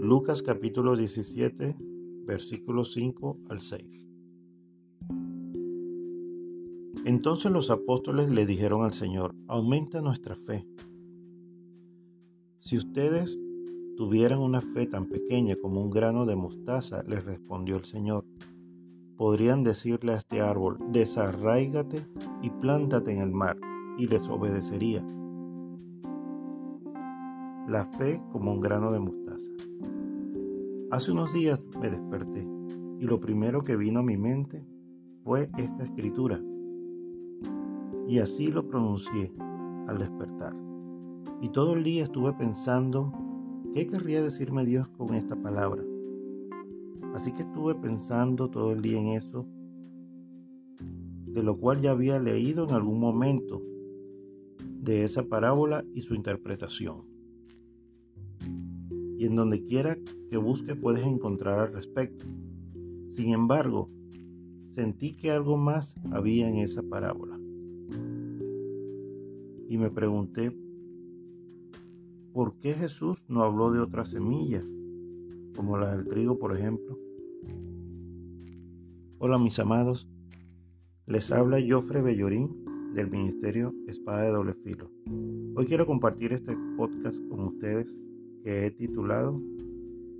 Lucas capítulo 17, versículos 5 al 6. Entonces los apóstoles le dijeron al Señor, aumenta nuestra fe. Si ustedes tuvieran una fe tan pequeña como un grano de mostaza, les respondió el Señor, podrían decirle a este árbol, desarraígate y plántate en el mar, y les obedecería. La fe como un grano de mostaza. Hace unos días me desperté y lo primero que vino a mi mente fue esta escritura. Y así lo pronuncié al despertar. Y todo el día estuve pensando qué querría decirme Dios con esta palabra. Así que estuve pensando todo el día en eso, de lo cual ya había leído en algún momento de esa parábola y su interpretación. Y en donde quiera que busques puedes encontrar al respecto. Sin embargo, sentí que algo más había en esa parábola. Y me pregunté, ¿por qué Jesús no habló de otra semilla, como la del trigo, por ejemplo? Hola mis amados, les habla Jofre Bellorín del Ministerio Espada de Doble Filo. Hoy quiero compartir este podcast con ustedes que he titulado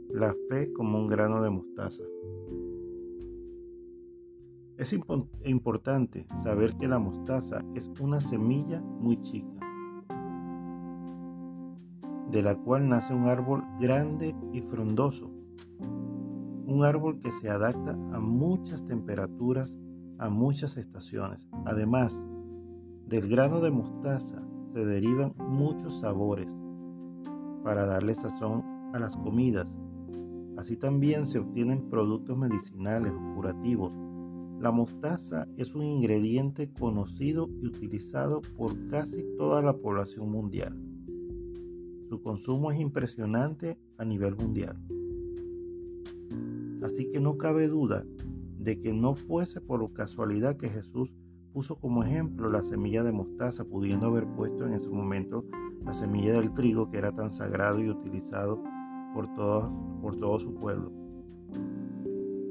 La fe como un grano de mostaza. Es importante saber que la mostaza es una semilla muy chica, de la cual nace un árbol grande y frondoso un árbol que se adapta a muchas temperaturas, a muchas estaciones. Además, del grano de mostaza se derivan muchos sabores para darle sazón a las comidas. Así también se obtienen productos medicinales o curativos. La mostaza es un ingrediente conocido y utilizado por casi toda la población mundial. Su consumo es impresionante a nivel mundial. Así que no cabe duda de que no fuese por casualidad que Jesús puso como ejemplo la semilla de mostaza, pudiendo haber puesto en ese momento la semilla del trigo que era tan sagrado y utilizado por, por todo su pueblo.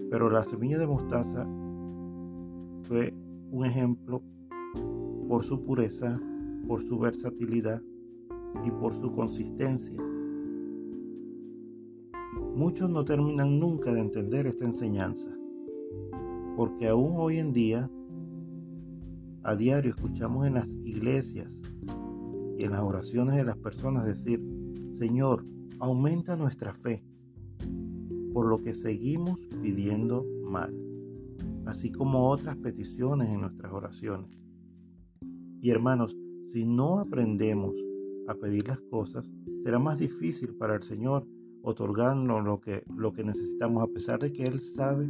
Pero la semilla de mostaza fue un ejemplo por su pureza, por su versatilidad y por su consistencia. Muchos no terminan nunca de entender esta enseñanza, porque aún hoy en día, a diario escuchamos en las iglesias y en las oraciones de las personas decir, Señor, aumenta nuestra fe, por lo que seguimos pidiendo mal, así como otras peticiones en nuestras oraciones. Y hermanos, si no aprendemos a pedir las cosas, será más difícil para el Señor otorgarnos lo que, lo que necesitamos, a pesar de que Él sabe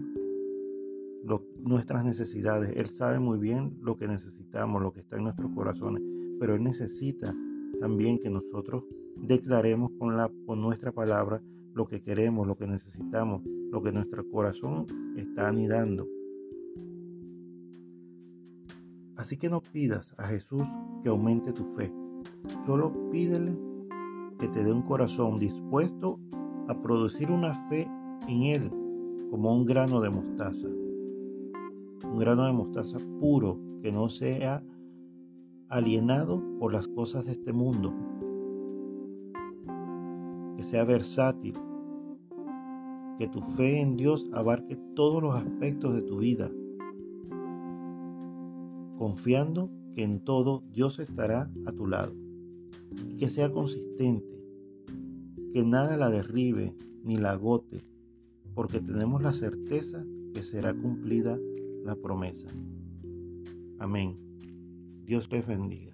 nuestras necesidades, Él sabe muy bien lo que necesitamos, lo que está en nuestros corazones, pero Él necesita también que nosotros declaremos con, la, con nuestra palabra lo que queremos, lo que necesitamos, lo que nuestro corazón está anidando. Así que no pidas a Jesús que aumente tu fe, solo pídele que te dé un corazón dispuesto a producir una fe en Él como un grano de mostaza. Un grano de mostaza puro que no sea alienado por las cosas de este mundo. Que sea versátil. Que tu fe en Dios abarque todos los aspectos de tu vida. Confiando que en todo Dios estará a tu lado. Y que sea consistente que nada la derribe ni la agote, porque tenemos la certeza que será cumplida la promesa. Amén. Dios les bendiga.